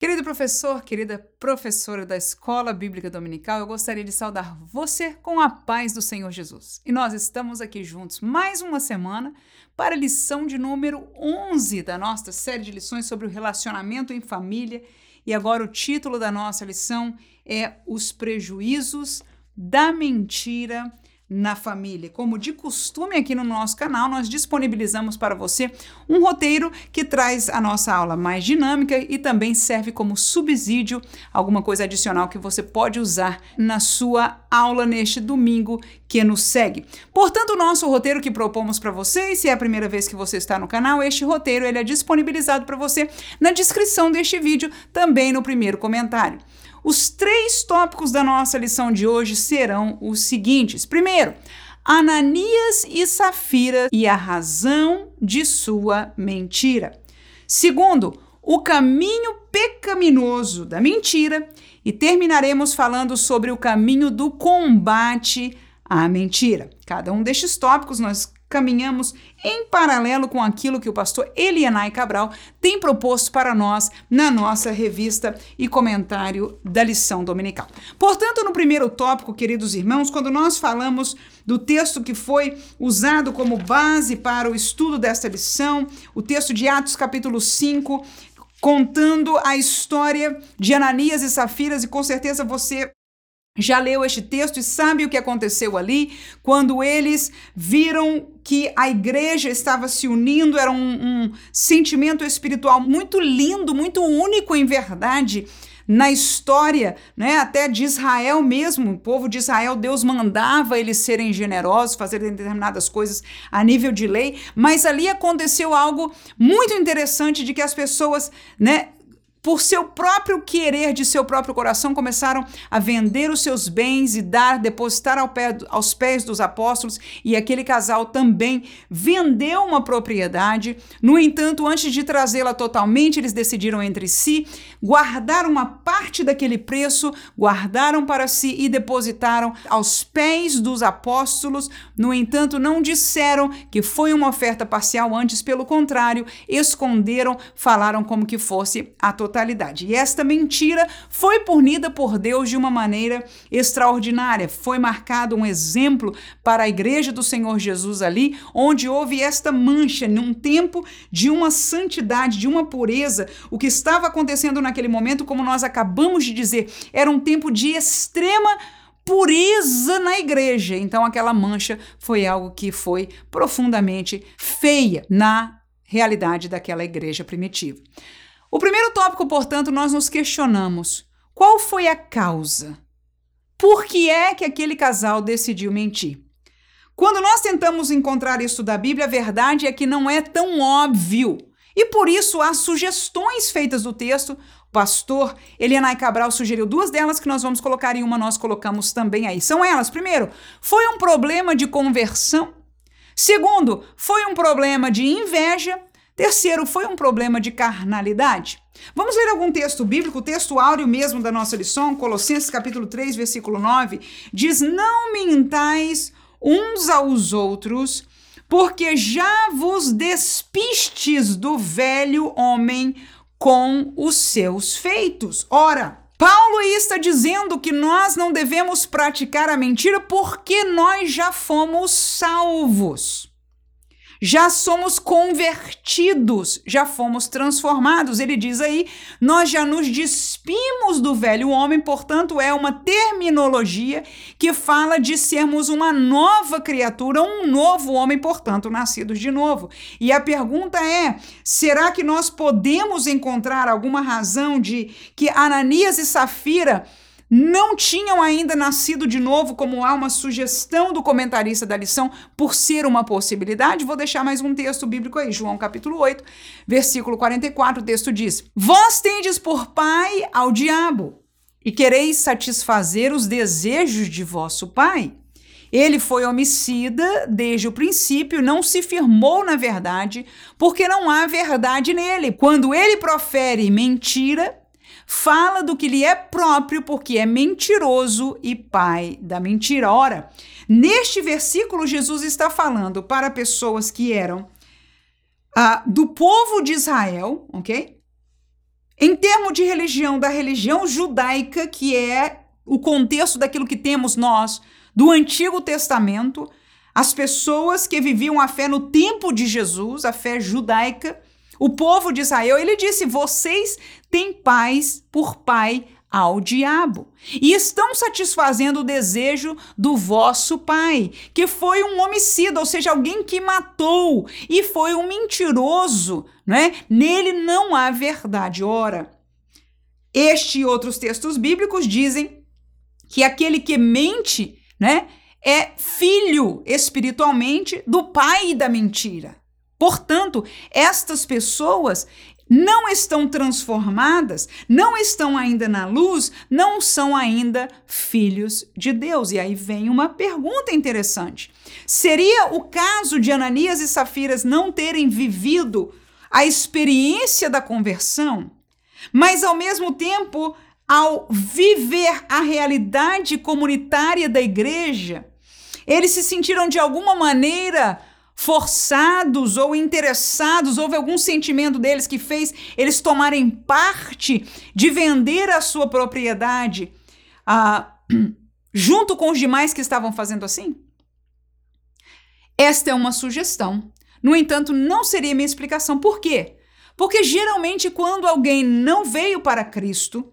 Querido professor, querida professora da Escola Bíblica Dominical, eu gostaria de saudar você com a paz do Senhor Jesus. E nós estamos aqui juntos mais uma semana para a lição de número 11 da nossa série de lições sobre o relacionamento em família. E agora o título da nossa lição é Os Prejuízos da Mentira na família. Como de costume aqui no nosso canal, nós disponibilizamos para você um roteiro que traz a nossa aula mais dinâmica e também serve como subsídio, alguma coisa adicional que você pode usar na sua aula neste domingo que nos segue. Portanto, o nosso roteiro que propomos para você, e se é a primeira vez que você está no canal, este roteiro ele é disponibilizado para você na descrição deste vídeo, também no primeiro comentário. Os três tópicos da nossa lição de hoje serão os seguintes: primeiro, Ananias e Safira e a razão de sua mentira. Segundo, o caminho pecaminoso da mentira. E terminaremos falando sobre o caminho do combate à mentira. Cada um destes tópicos nós caminhamos em paralelo com aquilo que o pastor Elianai Cabral tem proposto para nós na nossa revista e comentário da lição dominical. Portanto, no primeiro tópico, queridos irmãos, quando nós falamos do texto que foi usado como base para o estudo desta lição, o texto de Atos capítulo 5, contando a história de Ananias e Safiras, e com certeza você já leu este texto e sabe o que aconteceu ali? Quando eles viram que a igreja estava se unindo, era um, um sentimento espiritual muito lindo, muito único em verdade na história, né, até de Israel mesmo, o povo de Israel, Deus mandava eles serem generosos, fazerem determinadas coisas a nível de lei, mas ali aconteceu algo muito interessante de que as pessoas, né, por seu próprio querer de seu próprio coração, começaram a vender os seus bens e dar, depositar ao pé, aos pés dos apóstolos, e aquele casal também vendeu uma propriedade. No entanto, antes de trazê-la totalmente, eles decidiram entre si guardar uma parte daquele preço, guardaram para si e depositaram aos pés dos apóstolos. No entanto, não disseram que foi uma oferta parcial, antes, pelo contrário, esconderam, falaram como que fosse a totalidade totalidade. E esta mentira foi punida por Deus de uma maneira extraordinária. Foi marcado um exemplo para a igreja do Senhor Jesus ali, onde houve esta mancha num tempo de uma santidade, de uma pureza. O que estava acontecendo naquele momento, como nós acabamos de dizer, era um tempo de extrema pureza na igreja. Então, aquela mancha foi algo que foi profundamente feia na realidade daquela igreja primitiva. O primeiro tópico, portanto, nós nos questionamos: qual foi a causa? Por que é que aquele casal decidiu mentir? Quando nós tentamos encontrar isso da Bíblia, a verdade é que não é tão óbvio. E por isso há sugestões feitas do texto. O pastor Elianai Cabral sugeriu duas delas que nós vamos colocar em uma, nós colocamos também aí. São elas: primeiro, foi um problema de conversão. Segundo, foi um problema de inveja. Terceiro, foi um problema de carnalidade. Vamos ler algum texto bíblico, texto áureo mesmo da nossa lição, Colossenses capítulo 3, versículo 9, diz: "Não mintais uns aos outros, porque já vos despistes do velho homem com os seus feitos." Ora, Paulo está dizendo que nós não devemos praticar a mentira porque nós já fomos salvos já somos convertidos, já fomos transformados. Ele diz aí: nós já nos despimos do velho homem, portanto, é uma terminologia que fala de sermos uma nova criatura, um novo homem, portanto, nascidos de novo. E a pergunta é: será que nós podemos encontrar alguma razão de que Ananias e Safira não tinham ainda nascido de novo, como há uma sugestão do comentarista da lição, por ser uma possibilidade. Vou deixar mais um texto bíblico aí, João capítulo 8, versículo 44, o texto diz: Vós tendes por pai ao diabo, e quereis satisfazer os desejos de vosso pai. Ele foi homicida desde o princípio, não se firmou na verdade, porque não há verdade nele. Quando ele profere mentira, fala do que lhe é próprio, porque é mentiroso e pai da mentira. Ora, neste versículo, Jesus está falando para pessoas que eram uh, do povo de Israel, ok? Em termos de religião, da religião judaica, que é o contexto daquilo que temos nós do Antigo Testamento, as pessoas que viviam a fé no tempo de Jesus, a fé judaica, o povo de Israel, ele disse: vocês têm paz por pai ao diabo e estão satisfazendo o desejo do vosso pai, que foi um homicida, ou seja, alguém que matou e foi um mentiroso, né? Nele não há verdade. Ora, este e outros textos bíblicos dizem que aquele que mente, né, é filho espiritualmente do pai da mentira. Portanto, estas pessoas não estão transformadas, não estão ainda na luz, não são ainda filhos de Deus. E aí vem uma pergunta interessante: seria o caso de Ananias e Safiras não terem vivido a experiência da conversão, mas ao mesmo tempo, ao viver a realidade comunitária da igreja, eles se sentiram de alguma maneira forçados ou interessados, houve algum sentimento deles que fez eles tomarem parte de vender a sua propriedade ah, junto com os demais que estavam fazendo assim? Esta é uma sugestão. No entanto, não seria minha explicação. Por quê? Porque geralmente, quando alguém não veio para Cristo,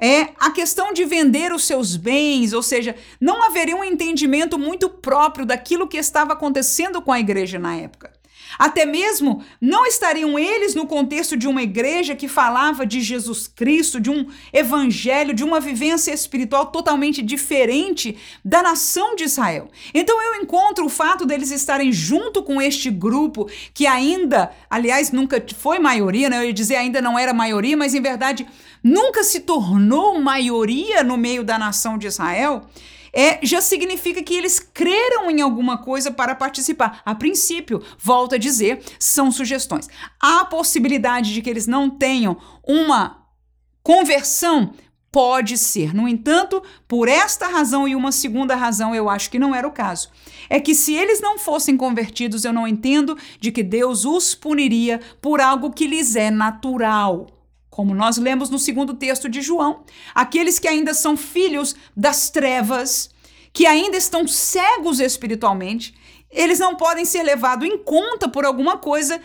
é a questão de vender os seus bens, ou seja, não haveria um entendimento muito próprio daquilo que estava acontecendo com a igreja na época. Até mesmo não estariam eles no contexto de uma igreja que falava de Jesus Cristo, de um evangelho, de uma vivência espiritual totalmente diferente da nação de Israel. Então eu encontro o fato deles estarem junto com este grupo que ainda, aliás, nunca foi maioria, né? Eu ia dizer ainda não era maioria, mas em verdade nunca se tornou maioria no meio da nação de Israel é, já significa que eles creram em alguma coisa para participar. A princípio, volto a dizer, são sugestões. Há possibilidade de que eles não tenham uma conversão Pode ser. No entanto, por esta razão e uma segunda razão, eu acho que não era o caso. É que se eles não fossem convertidos, eu não entendo de que Deus os puniria por algo que lhes é natural. Como nós lemos no segundo texto de João, aqueles que ainda são filhos das trevas, que ainda estão cegos espiritualmente, eles não podem ser levados em conta por alguma coisa.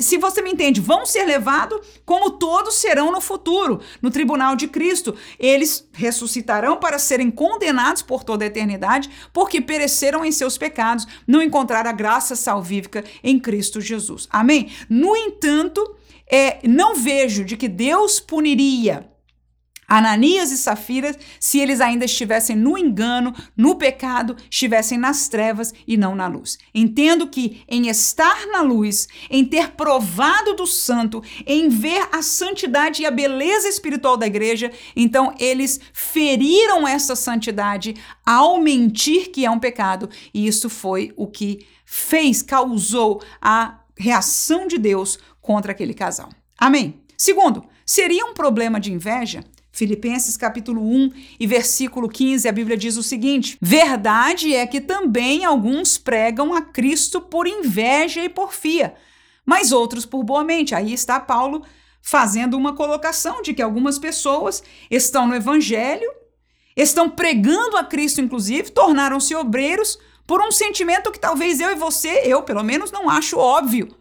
Se você me entende, vão ser levados como todos serão no futuro, no tribunal de Cristo. Eles ressuscitarão para serem condenados por toda a eternidade, porque pereceram em seus pecados, não encontraram a graça salvífica em Cristo Jesus. Amém? No entanto, é, não vejo de que Deus puniria Ananias e Safira se eles ainda estivessem no engano, no pecado, estivessem nas trevas e não na luz. Entendo que em estar na luz, em ter provado do santo, em ver a santidade e a beleza espiritual da igreja, então eles feriram essa santidade ao mentir que é um pecado, e isso foi o que fez, causou a reação de Deus contra aquele casal. Amém. Segundo, seria um problema de inveja? Filipenses capítulo 1 e versículo 15, a Bíblia diz o seguinte: Verdade é que também alguns pregam a Cristo por inveja e porfia, mas outros por boa mente. Aí está Paulo fazendo uma colocação de que algumas pessoas estão no evangelho, estão pregando a Cristo, inclusive, tornaram-se obreiros por um sentimento que talvez eu e você, eu pelo menos, não acho óbvio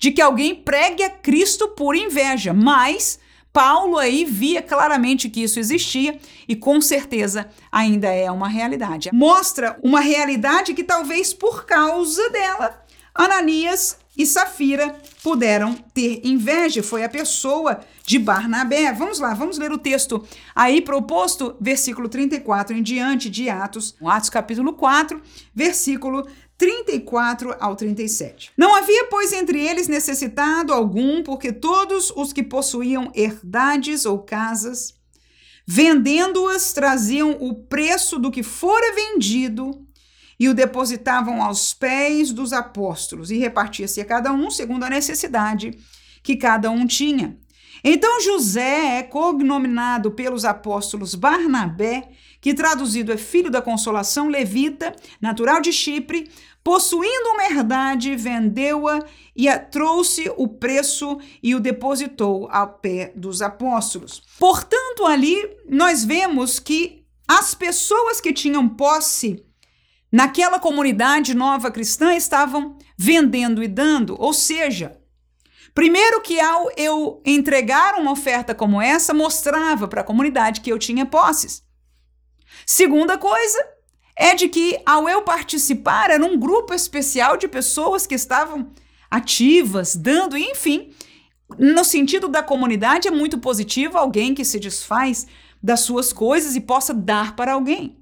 de que alguém pregue a Cristo por inveja, mas Paulo aí via claramente que isso existia e com certeza ainda é uma realidade. Mostra uma realidade que talvez por causa dela, Ananias e Safira puderam ter inveja. Foi a pessoa de Barnabé. Vamos lá, vamos ler o texto aí proposto, versículo 34 em diante de Atos, Atos capítulo 4, versículo 34 ao 37. Não havia, pois, entre eles necessitado algum, porque todos os que possuíam herdades ou casas, vendendo-as, traziam o preço do que fora vendido e o depositavam aos pés dos apóstolos, e repartia-se a cada um segundo a necessidade que cada um tinha. Então José é cognominado pelos apóstolos Barnabé, que traduzido é filho da consolação levita, natural de Chipre, possuindo uma herdade, vendeu-a e a trouxe o preço e o depositou ao pé dos apóstolos. Portanto, ali nós vemos que as pessoas que tinham posse naquela comunidade nova cristã estavam vendendo e dando, ou seja, Primeiro que ao eu entregar uma oferta como essa, mostrava para a comunidade que eu tinha posses. Segunda coisa é de que ao eu participar era um grupo especial de pessoas que estavam ativas, dando, enfim, no sentido da comunidade é muito positivo alguém que se desfaz das suas coisas e possa dar para alguém.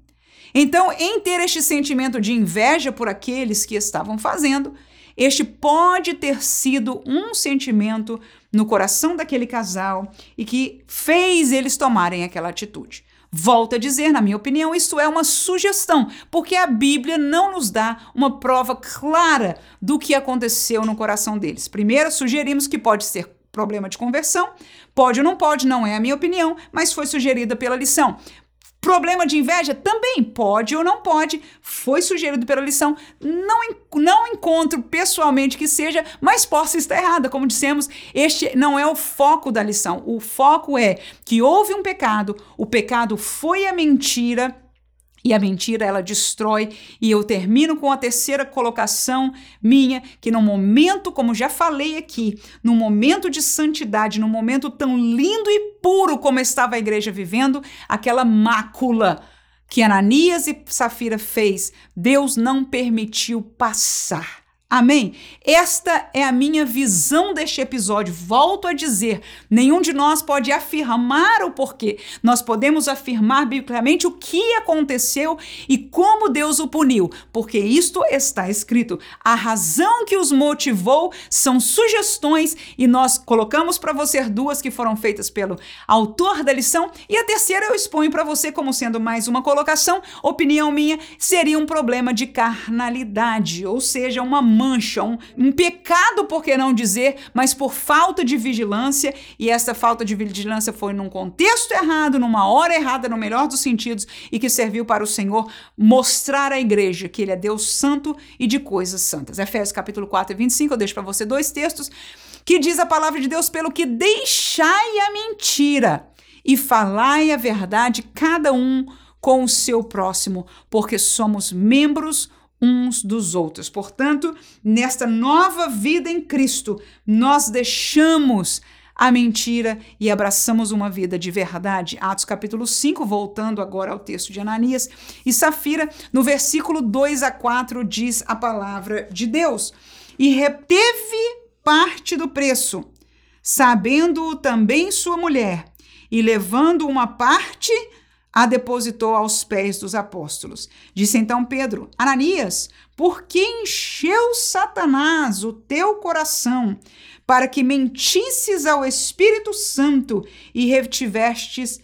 Então, em ter este sentimento de inveja por aqueles que estavam fazendo, este pode ter sido um sentimento no coração daquele casal e que fez eles tomarem aquela atitude. Volto a dizer, na minha opinião, isso é uma sugestão, porque a Bíblia não nos dá uma prova clara do que aconteceu no coração deles. Primeiro, sugerimos que pode ser problema de conversão, pode ou não pode, não é a minha opinião, mas foi sugerida pela lição. Problema de inveja também pode ou não pode, foi sugerido pela lição. Não, não encontro pessoalmente que seja, mas posso estar errada. Como dissemos, este não é o foco da lição. O foco é que houve um pecado, o pecado foi a mentira e a mentira ela destrói. E eu termino com a terceira colocação minha, que no momento, como já falei aqui, no momento de santidade, no momento tão lindo e puro como estava a igreja vivendo, aquela mácula que Ananias e Safira fez, Deus não permitiu passar. Amém? Esta é a minha visão deste episódio. Volto a dizer: nenhum de nós pode afirmar o porquê. Nós podemos afirmar biblicamente o que aconteceu e como Deus o puniu, porque isto está escrito. A razão que os motivou são sugestões e nós colocamos para você duas que foram feitas pelo autor da lição e a terceira eu exponho para você como sendo mais uma colocação. Opinião minha seria um problema de carnalidade, ou seja, uma mancha, um, um pecado, por que não dizer, mas por falta de vigilância, e essa falta de vigilância foi num contexto errado, numa hora errada, no melhor dos sentidos, e que serviu para o Senhor mostrar à igreja que ele é Deus santo e de coisas santas. Efésios capítulo 4 e 25, eu deixo para você dois textos que diz a palavra de Deus pelo que deixai a mentira e falai a verdade cada um com o seu próximo, porque somos membros uns dos outros. Portanto, nesta nova vida em Cristo, nós deixamos a mentira e abraçamos uma vida de verdade. Atos capítulo 5, voltando agora ao texto de Ananias e Safira, no versículo 2 a 4 diz a palavra de Deus: "E reteve parte do preço, sabendo também sua mulher, e levando uma parte a depositou aos pés dos apóstolos. Disse então Pedro: Ananias, por que encheu Satanás o teu coração para que mentisses ao Espírito Santo e retivestes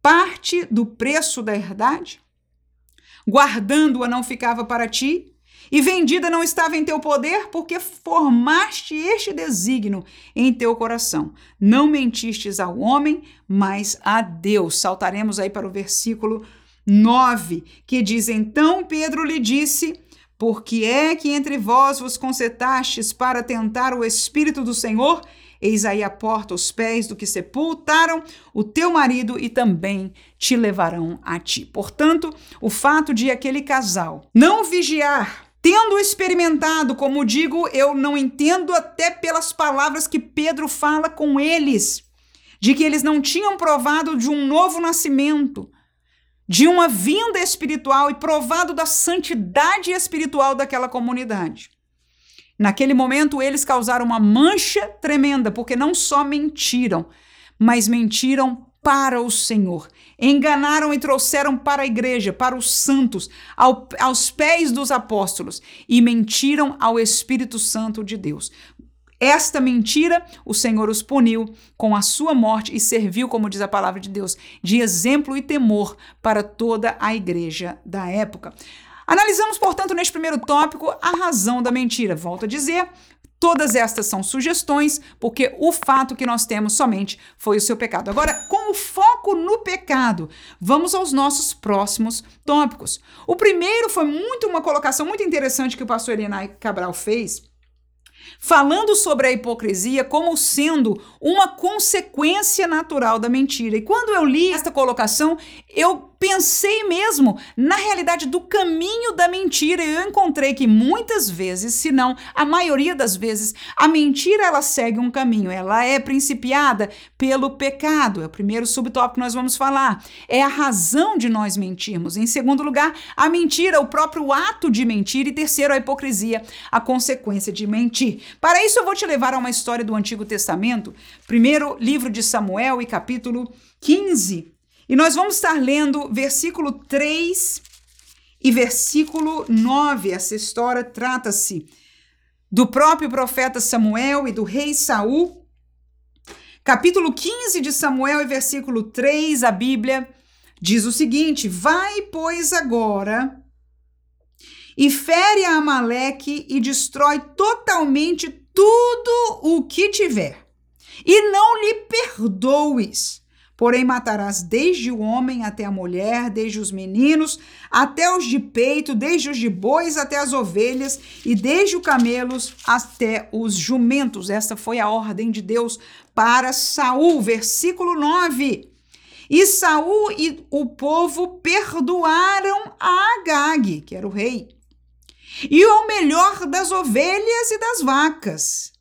parte do preço da herdade? Guardando-a não ficava para ti, e vendida não estava em teu poder, porque formaste este desígnio em teu coração. Não mentistes ao homem, mas a Deus. Saltaremos aí para o versículo 9, que diz: Então Pedro lhe disse. Por que é que entre vós vos concertastes para tentar o Espírito do Senhor? Eis aí a porta os pés do que sepultaram o teu marido e também te levarão a ti. Portanto, o fato de aquele casal não vigiar Tendo experimentado, como digo, eu não entendo até pelas palavras que Pedro fala com eles, de que eles não tinham provado de um novo nascimento, de uma vinda espiritual e provado da santidade espiritual daquela comunidade. Naquele momento, eles causaram uma mancha tremenda, porque não só mentiram, mas mentiram para o Senhor. Enganaram e trouxeram para a igreja, para os santos, ao, aos pés dos apóstolos e mentiram ao Espírito Santo de Deus. Esta mentira o Senhor os puniu com a sua morte e serviu, como diz a palavra de Deus, de exemplo e temor para toda a igreja da época. Analisamos, portanto, neste primeiro tópico, a razão da mentira. Volto a dizer, Todas estas são sugestões, porque o fato que nós temos somente foi o seu pecado. Agora, com o foco no pecado, vamos aos nossos próximos tópicos. O primeiro foi muito uma colocação muito interessante que o pastor Elinai Cabral fez, falando sobre a hipocrisia como sendo uma consequência natural da mentira. E quando eu li esta colocação, eu pensei mesmo na realidade do caminho da mentira e eu encontrei que muitas vezes, se não a maioria das vezes, a mentira ela segue um caminho, ela é principiada pelo pecado. É o primeiro subtópico que nós vamos falar. É a razão de nós mentirmos. Em segundo lugar, a mentira, o próprio ato de mentir e terceiro, a hipocrisia, a consequência de mentir. Para isso eu vou te levar a uma história do Antigo Testamento, primeiro livro de Samuel e capítulo 15, e nós vamos estar lendo versículo 3 e versículo 9. Essa história trata-se do próprio profeta Samuel e do rei Saul. Capítulo 15 de Samuel e versículo 3, a Bíblia diz o seguinte: Vai, pois, agora e fere a Amaleque e destrói totalmente tudo o que tiver, e não lhe perdoes Porém, matarás desde o homem até a mulher, desde os meninos até os de peito, desde os de bois até as ovelhas, e desde os camelos até os jumentos. Esta foi a ordem de Deus para Saul. Versículo 9. E Saul e o povo perdoaram a Agag, que era o rei, e o melhor das ovelhas e das vacas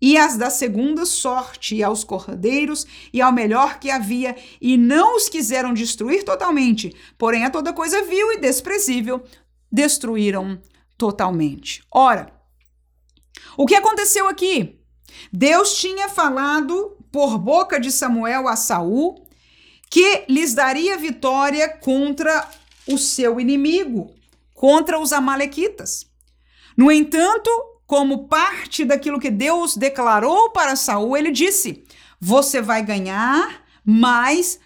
e as da segunda sorte, aos cordeiros, e ao melhor que havia, e não os quiseram destruir totalmente, porém a toda coisa vil e desprezível destruíram totalmente. Ora, o que aconteceu aqui? Deus tinha falado por boca de Samuel a Saul que lhes daria vitória contra o seu inimigo, contra os amalequitas. No entanto, como parte daquilo que Deus declarou para Saul, ele disse: Você vai ganhar, mas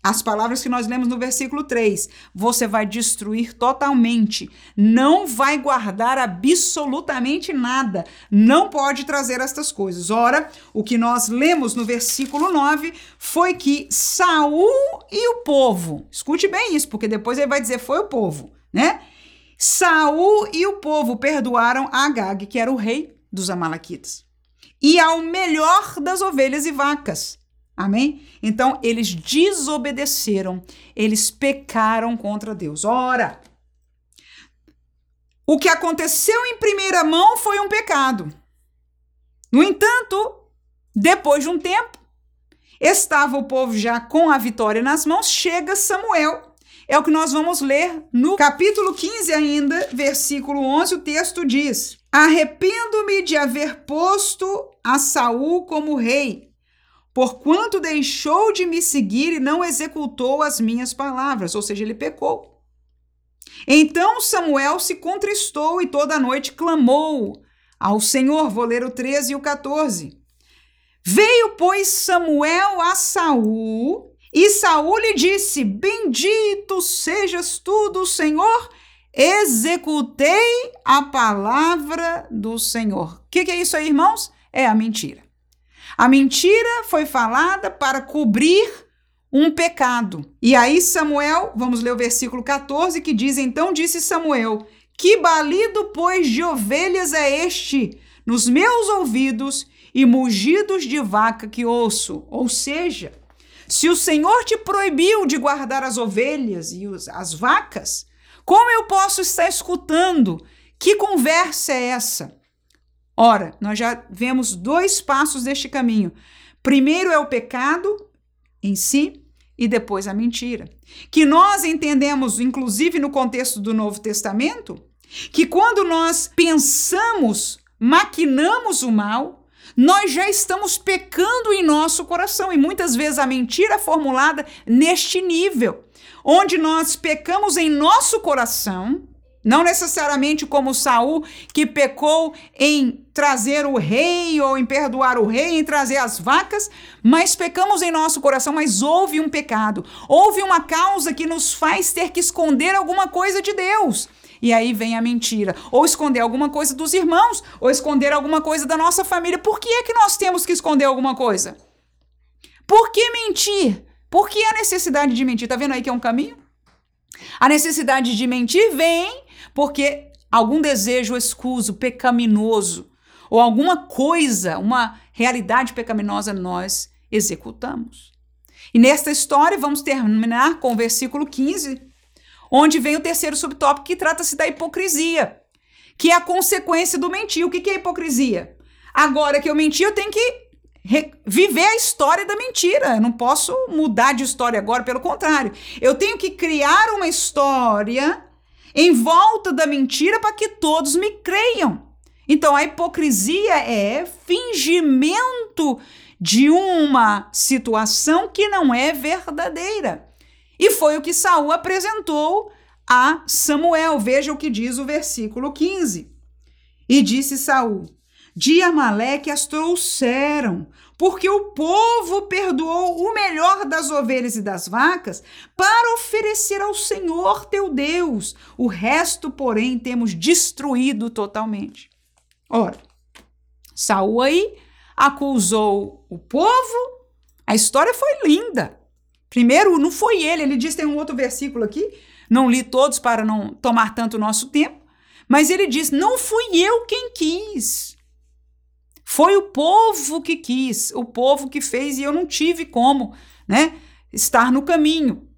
as palavras que nós lemos no versículo 3, você vai destruir totalmente, não vai guardar absolutamente nada, não pode trazer estas coisas. Ora, o que nós lemos no versículo 9 foi que Saul e o povo, escute bem isso, porque depois ele vai dizer foi o povo, né? Saul e o povo perdoaram Agag, que era o rei dos amalequitas, e ao melhor das ovelhas e vacas. Amém? Então eles desobedeceram, eles pecaram contra Deus. Ora, o que aconteceu em primeira mão foi um pecado. No entanto, depois de um tempo, estava o povo já com a vitória nas mãos, chega Samuel é o que nós vamos ler no capítulo 15 ainda, versículo 11, o texto diz: Arrependo-me de haver posto a Saul como rei, porquanto deixou de me seguir e não executou as minhas palavras, ou seja, ele pecou. Então Samuel se contristou e toda a noite clamou ao Senhor. Vou ler o 13 e o 14. Veio, pois, Samuel a Saul e Saul lhe disse: Bendito sejas tu do Senhor, executei a palavra do Senhor. O que, que é isso aí, irmãos? É a mentira. A mentira foi falada para cobrir um pecado. E aí, Samuel, vamos ler o versículo 14 que diz: Então disse Samuel: Que balido, pois, de ovelhas é este nos meus ouvidos e mugidos de vaca que ouço? Ou seja, se o Senhor te proibiu de guardar as ovelhas e os, as vacas, como eu posso estar escutando? Que conversa é essa? Ora, nós já vemos dois passos deste caminho. Primeiro é o pecado em si e depois a mentira. Que nós entendemos, inclusive no contexto do Novo Testamento, que quando nós pensamos, maquinamos o mal, nós já estamos pecando em nosso coração e muitas vezes a mentira é formulada neste nível, onde nós pecamos em nosso coração, Não necessariamente como Saul, que pecou em trazer o rei ou em perdoar o rei, em trazer as vacas, mas pecamos em nosso coração, mas houve um pecado. Houve uma causa que nos faz ter que esconder alguma coisa de Deus. E aí vem a mentira. Ou esconder alguma coisa dos irmãos, ou esconder alguma coisa da nossa família. Por que é que nós temos que esconder alguma coisa? Por que mentir? Por que a necessidade de mentir? Tá vendo aí que é um caminho? A necessidade de mentir vem porque algum desejo escuso, pecaminoso, ou alguma coisa, uma realidade pecaminosa nós executamos. E nesta história vamos terminar com o versículo 15, onde vem o terceiro subtópico que trata-se da hipocrisia, que é a consequência do mentir. O que é hipocrisia? Agora que eu menti, eu tenho que viver a história da mentira. Eu não posso mudar de história agora, pelo contrário. Eu tenho que criar uma história em volta da mentira para que todos me creiam. Então a hipocrisia é fingimento de uma situação que não é verdadeira. E foi o que Saul apresentou a Samuel. Veja o que diz o versículo 15. E disse Saul: De Amaleque as trouxeram, porque o povo perdoou o melhor das ovelhas e das vacas para oferecer ao Senhor teu Deus. O resto, porém, temos destruído totalmente. Ora, Saul aí acusou o povo. A história foi linda. Primeiro, não foi ele, ele diz, tem um outro versículo aqui, não li todos para não tomar tanto nosso tempo, mas ele diz: Não fui eu quem quis. Foi o povo que quis, o povo que fez e eu não tive como, né, estar no caminho.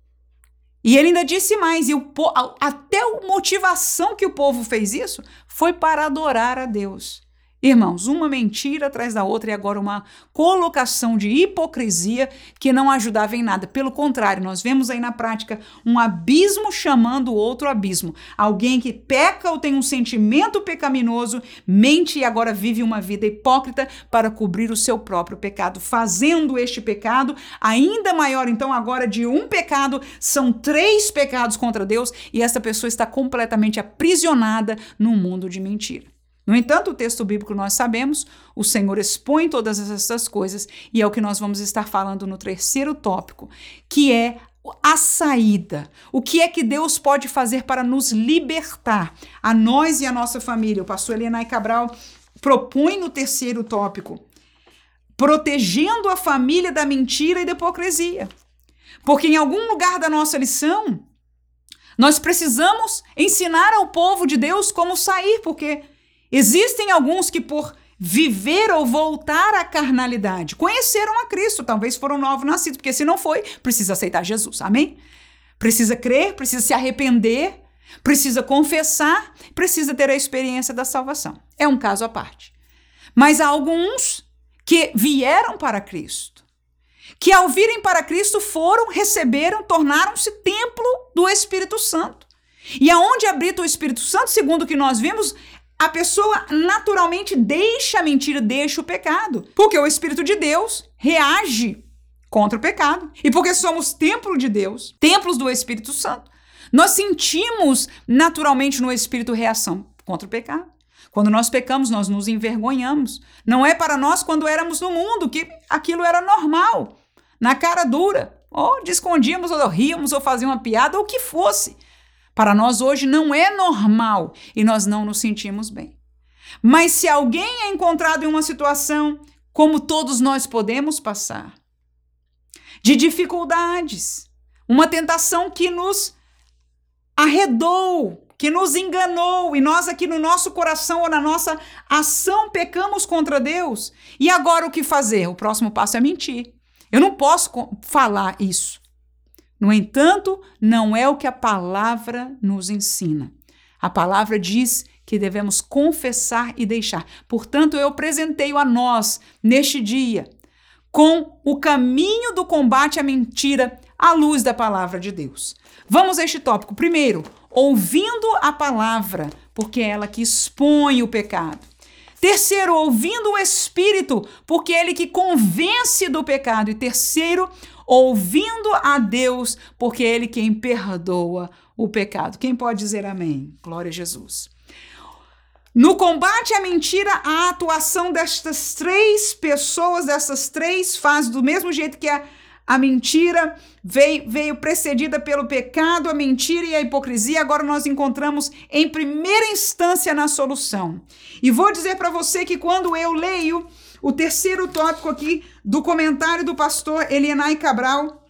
E ele ainda disse mais, e o, até a motivação que o povo fez isso foi para adorar a Deus. Irmãos, uma mentira atrás da outra e agora uma colocação de hipocrisia que não ajudava em nada. Pelo contrário, nós vemos aí na prática um abismo chamando outro abismo. Alguém que peca ou tem um sentimento pecaminoso, mente e agora vive uma vida hipócrita para cobrir o seu próprio pecado, fazendo este pecado ainda maior. Então, agora de um pecado, são três pecados contra Deus e essa pessoa está completamente aprisionada no mundo de mentira. No entanto, o texto bíblico nós sabemos, o Senhor expõe todas essas coisas e é o que nós vamos estar falando no terceiro tópico, que é a saída. O que é que Deus pode fazer para nos libertar, a nós e a nossa família? O pastor Elenai Cabral propõe no terceiro tópico, protegendo a família da mentira e da hipocrisia. Porque em algum lugar da nossa lição, nós precisamos ensinar ao povo de Deus como sair, porque Existem alguns que, por viver ou voltar à carnalidade, conheceram a Cristo, talvez foram novos nascidos, porque se não foi, precisa aceitar Jesus, amém? Precisa crer, precisa se arrepender, precisa confessar, precisa ter a experiência da salvação. É um caso à parte. Mas há alguns que vieram para Cristo, que ao virem para Cristo foram, receberam, tornaram-se templo do Espírito Santo. E aonde habita o Espírito Santo, segundo o que nós vimos, a pessoa naturalmente deixa a mentira, deixa o pecado. Porque o Espírito de Deus reage contra o pecado. E porque somos templo de Deus, templos do Espírito Santo, nós sentimos naturalmente no Espírito reação contra o pecado. Quando nós pecamos, nós nos envergonhamos. Não é para nós quando éramos no mundo, que aquilo era normal, na cara dura. Ou escondíamos, ou ríamos, ou fazíamos uma piada, ou o que fosse. Para nós hoje não é normal e nós não nos sentimos bem. Mas se alguém é encontrado em uma situação como todos nós podemos passar, de dificuldades, uma tentação que nos arredou, que nos enganou, e nós aqui no nosso coração ou na nossa ação pecamos contra Deus, e agora o que fazer? O próximo passo é mentir. Eu não posso falar isso. No entanto, não é o que a palavra nos ensina. A palavra diz que devemos confessar e deixar. Portanto, eu apresentei a nós, neste dia, com o caminho do combate à mentira à luz da palavra de Deus. Vamos a este tópico. Primeiro, ouvindo a palavra, porque é ela que expõe o pecado. Terceiro, ouvindo o Espírito, porque é ele que convence do pecado. E terceiro, ouvindo a Deus, porque é ele quem perdoa o pecado. Quem pode dizer amém? Glória a Jesus. No combate à mentira, a atuação destas três pessoas, dessas três fases, do mesmo jeito que a, a mentira veio, veio precedida pelo pecado, a mentira e a hipocrisia, agora nós encontramos em primeira instância na solução. E vou dizer para você que quando eu leio o terceiro tópico aqui do comentário do pastor Elienay Cabral,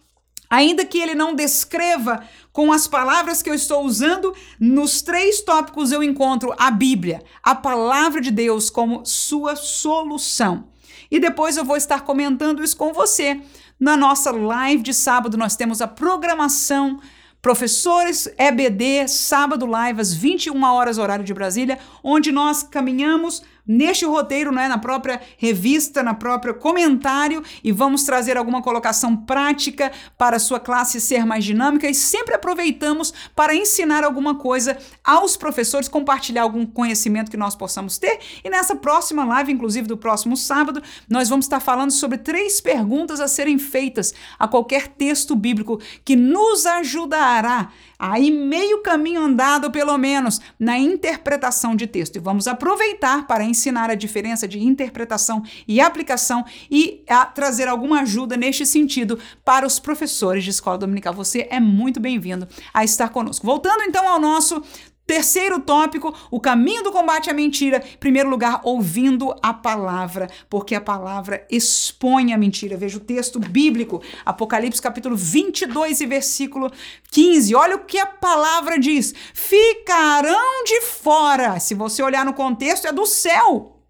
Ainda que ele não descreva com as palavras que eu estou usando, nos três tópicos eu encontro a Bíblia, a palavra de Deus como sua solução. E depois eu vou estar comentando isso com você. Na nossa live de sábado, nós temos a programação Professores EBD, sábado live às 21 horas horário de Brasília, onde nós caminhamos neste roteiro, né, na própria revista, na própria comentário e vamos trazer alguma colocação prática para a sua classe ser mais dinâmica e sempre aproveitamos para ensinar alguma coisa aos professores, compartilhar algum conhecimento que nós possamos ter. E nessa próxima live, inclusive do próximo sábado, nós vamos estar falando sobre três perguntas a serem feitas a qualquer texto bíblico que nos ajudará aí meio caminho andado, pelo menos, na interpretação de texto. E vamos aproveitar para ensinar a diferença de interpretação e aplicação e trazer alguma ajuda neste sentido para os professores de escola dominical. Você é muito bem-vindo a estar conosco. Voltando então ao nosso Terceiro tópico, o caminho do combate à mentira. Em primeiro lugar, ouvindo a palavra, porque a palavra expõe a mentira. Veja o texto bíblico, Apocalipse capítulo 22 e versículo 15. Olha o que a palavra diz: ficarão de fora. Se você olhar no contexto, é do céu,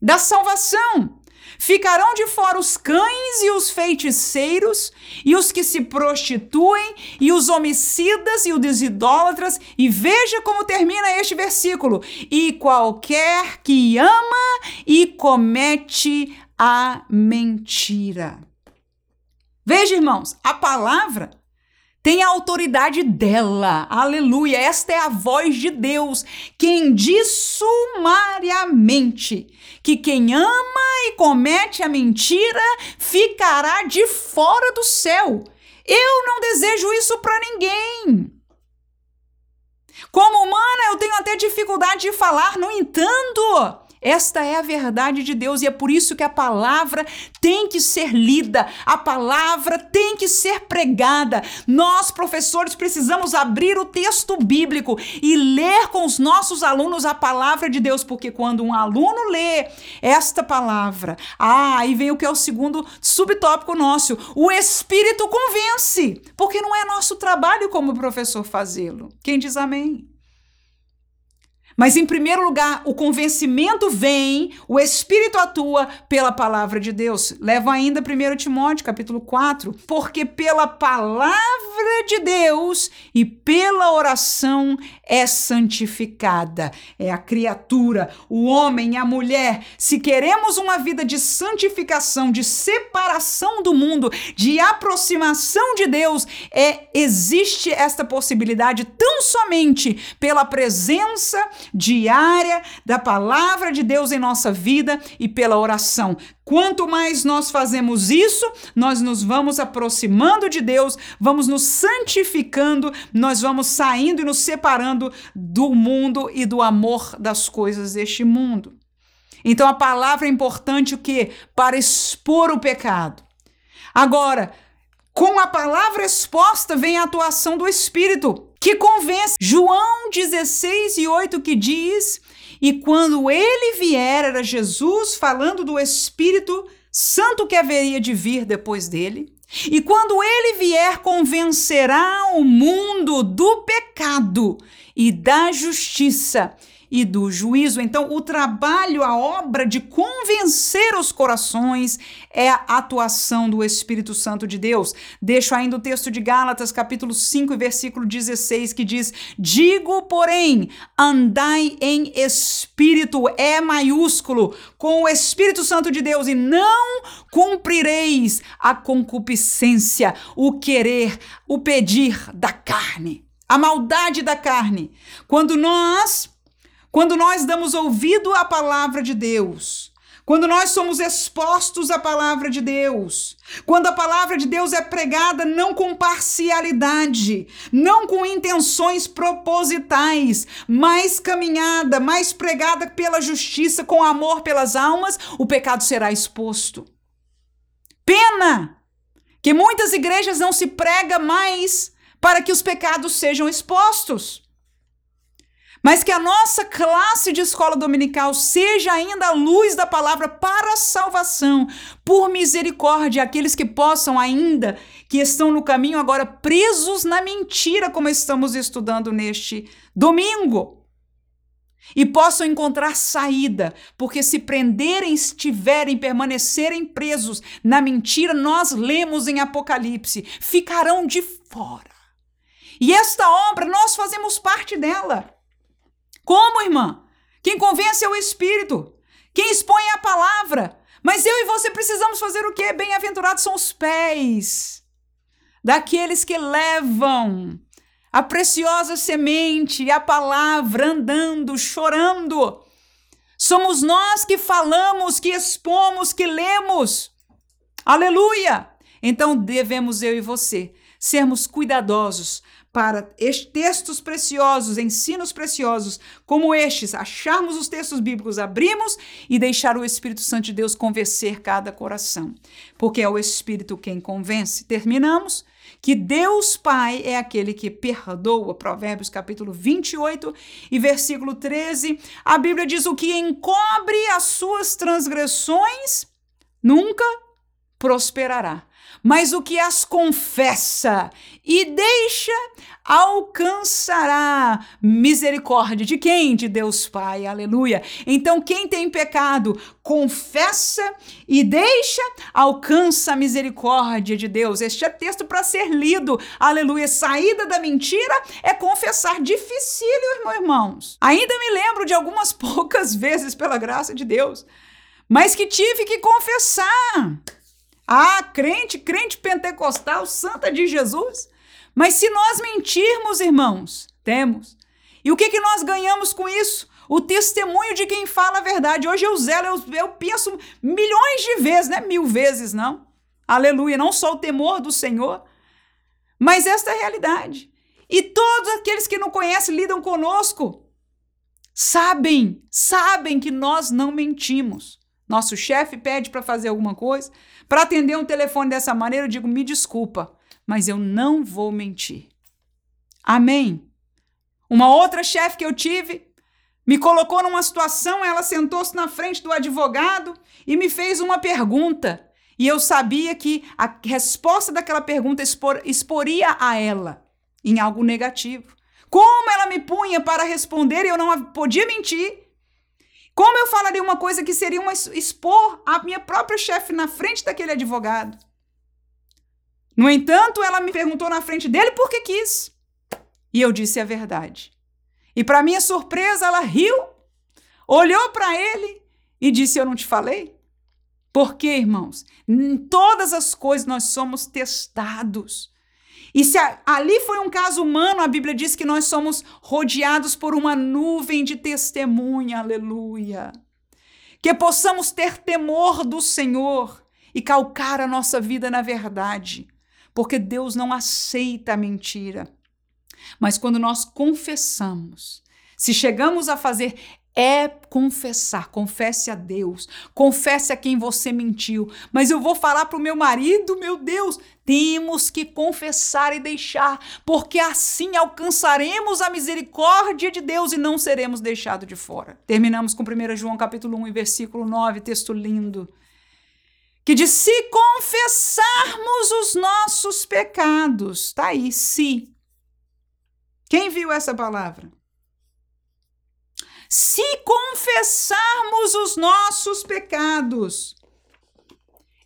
da salvação. Ficarão de fora os cães e os feiticeiros, e os que se prostituem, e os homicidas e os idólatras. E veja como termina este versículo: e qualquer que ama e comete a mentira. Veja, irmãos, a palavra tem a autoridade dela. Aleluia. Esta é a voz de Deus, quem diz sumariamente que quem ama e comete a mentira ficará de fora do céu. Eu não desejo isso para ninguém. Como humana, eu tenho até dificuldade de falar, no entanto, esta é a verdade de Deus e é por isso que a palavra tem que ser lida, a palavra tem que ser pregada. Nós, professores, precisamos abrir o texto bíblico e ler com os nossos alunos a palavra de Deus, porque quando um aluno lê esta palavra, ah, aí vem o que é o segundo subtópico nosso: o Espírito convence, porque não é nosso trabalho como professor fazê-lo. Quem diz amém? Mas em primeiro lugar, o convencimento vem, o Espírito atua pela palavra de Deus. Leva ainda 1 Timóteo, capítulo 4, porque pela palavra de Deus e pela oração é santificada. É a criatura, o homem, a mulher. Se queremos uma vida de santificação, de separação do mundo, de aproximação de Deus, é existe esta possibilidade tão somente pela presença diária da palavra de Deus em nossa vida e pela oração. Quanto mais nós fazemos isso, nós nos vamos aproximando de Deus, vamos nos santificando, nós vamos saindo e nos separando do mundo e do amor das coisas deste mundo. Então a palavra é importante o que? Para expor o pecado. Agora, com a palavra exposta vem a atuação do Espírito que convence. João 16 e 8 que diz: E quando ele vier, era Jesus falando do Espírito Santo que haveria de vir depois dele. E quando ele vier, convencerá o mundo do pecado e da justiça e do juízo. Então, o trabalho, a obra de convencer os corações é a atuação do Espírito Santo de Deus. Deixo ainda o texto de Gálatas, capítulo 5, versículo 16, que diz: Digo, porém, andai em espírito, é maiúsculo, com o Espírito Santo de Deus, e não cumprireis a concupiscência, o querer, o pedir da carne. A maldade da carne. Quando nós quando nós damos ouvido à palavra de Deus, quando nós somos expostos à palavra de Deus, quando a palavra de Deus é pregada não com parcialidade, não com intenções propositais, mais caminhada, mais pregada pela justiça, com amor pelas almas, o pecado será exposto. Pena que muitas igrejas não se prega mais para que os pecados sejam expostos. Mas que a nossa classe de escola dominical seja ainda a luz da palavra para a salvação, por misericórdia, aqueles que possam ainda, que estão no caminho agora presos na mentira, como estamos estudando neste domingo. E possam encontrar saída, porque se prenderem, estiverem, permanecerem presos na mentira, nós lemos em Apocalipse, ficarão de fora. E esta obra, nós fazemos parte dela. Como, irmã? Quem convence é o Espírito. Quem expõe é a palavra. Mas eu e você precisamos fazer o quê? Bem-aventurados são os pés daqueles que levam a preciosa semente, a palavra, andando, chorando. Somos nós que falamos, que expomos, que lemos. Aleluia! Então devemos eu e você sermos cuidadosos para textos preciosos, ensinos preciosos como estes, acharmos os textos bíblicos, abrimos e deixar o Espírito Santo de Deus convencer cada coração, porque é o Espírito quem convence. Terminamos que Deus Pai é aquele que perdoa. Provérbios capítulo 28 e versículo 13. A Bíblia diz: o que encobre as suas transgressões nunca prosperará mas o que as confessa e deixa alcançará misericórdia de quem? De Deus Pai, aleluia. Então, quem tem pecado, confessa e deixa, alcança a misericórdia de Deus. Este é texto para ser lido, aleluia. Saída da mentira é confessar. Dificílio, meus irmãos. Ainda me lembro de algumas poucas vezes, pela graça de Deus, mas que tive que confessar. Ah, crente, crente pentecostal, santa de Jesus. Mas se nós mentirmos, irmãos, temos. E o que, que nós ganhamos com isso? O testemunho de quem fala a verdade. Hoje eu zelo, eu, eu penso milhões de vezes, não é mil vezes, não. Aleluia, não só o temor do Senhor, mas esta é a realidade. E todos aqueles que não conhecem lidam conosco sabem, sabem que nós não mentimos. Nosso chefe pede para fazer alguma coisa, para atender um telefone dessa maneira, eu digo: me desculpa, mas eu não vou mentir. Amém. Uma outra chefe que eu tive me colocou numa situação, ela sentou-se na frente do advogado e me fez uma pergunta. E eu sabia que a resposta daquela pergunta expor, exporia a ela em algo negativo. Como ela me punha para responder e eu não podia mentir. Como eu falaria uma coisa que seria uma expor a minha própria chefe na frente daquele advogado? No entanto, ela me perguntou na frente dele por que quis. E eu disse a verdade. E para minha surpresa, ela riu, olhou para ele e disse: Eu não te falei? Porque, irmãos, em todas as coisas nós somos testados. E se a, ali foi um caso humano, a Bíblia diz que nós somos rodeados por uma nuvem de testemunha, aleluia. Que possamos ter temor do Senhor e calcar a nossa vida na verdade, porque Deus não aceita a mentira. Mas quando nós confessamos, se chegamos a fazer é confessar. Confesse a Deus, confesse a quem você mentiu. Mas eu vou falar para o meu marido, meu Deus, temos que confessar e deixar, porque assim alcançaremos a misericórdia de Deus e não seremos deixados de fora. Terminamos com 1 João capítulo 1 versículo 9, texto lindo. Que diz: se confessarmos os nossos pecados, tá aí, se. Quem viu essa palavra? Se confessarmos os nossos pecados.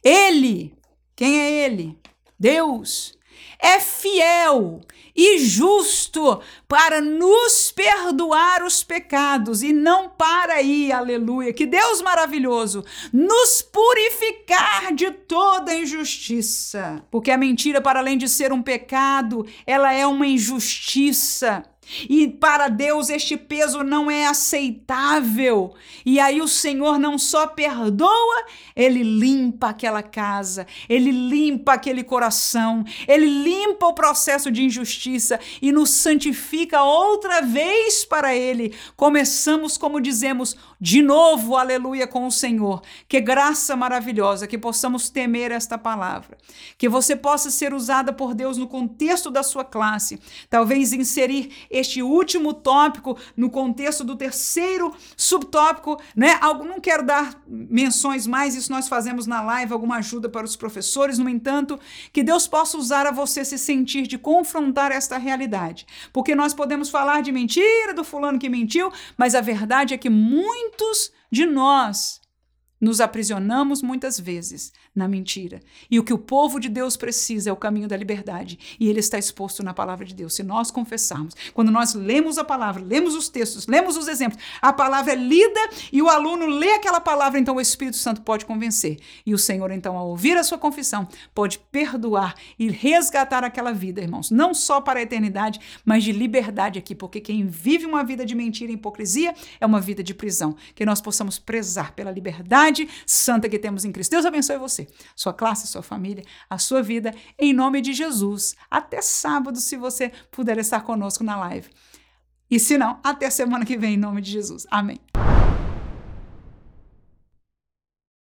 Ele, quem é Ele? Deus, é fiel e justo para nos perdoar os pecados e não para aí, aleluia, que Deus maravilhoso, nos purificar de toda injustiça. Porque a mentira, para além de ser um pecado, ela é uma injustiça. E para Deus este peso não é aceitável. E aí o Senhor não só perdoa, ele limpa aquela casa, ele limpa aquele coração, ele limpa o processo de injustiça e nos santifica outra vez para ele. Começamos, como dizemos, de novo, aleluia, com o Senhor. Que graça maravilhosa, que possamos temer esta palavra. Que você possa ser usada por Deus no contexto da sua classe. Talvez inserir este último tópico no contexto do terceiro subtópico, né? Não quero dar menções mais, isso nós fazemos na live, alguma ajuda para os professores, no entanto, que Deus possa usar a você se sentir de confrontar esta realidade. Porque nós podemos falar de mentira do fulano que mentiu, mas a verdade é que muitos de nós nos aprisionamos muitas vezes na mentira. E o que o povo de Deus precisa é o caminho da liberdade. E ele está exposto na palavra de Deus. Se nós confessarmos, quando nós lemos a palavra, lemos os textos, lemos os exemplos, a palavra é lida e o aluno lê aquela palavra, então o Espírito Santo pode convencer. E o Senhor, então, ao ouvir a sua confissão, pode perdoar e resgatar aquela vida, irmãos. Não só para a eternidade, mas de liberdade aqui. Porque quem vive uma vida de mentira e hipocrisia é uma vida de prisão. Que nós possamos prezar pela liberdade santa que temos em Cristo. Deus abençoe você, sua classe, sua família, a sua vida, em nome de Jesus. Até sábado, se você puder estar conosco na live. E se não, até semana que vem, em nome de Jesus. Amém.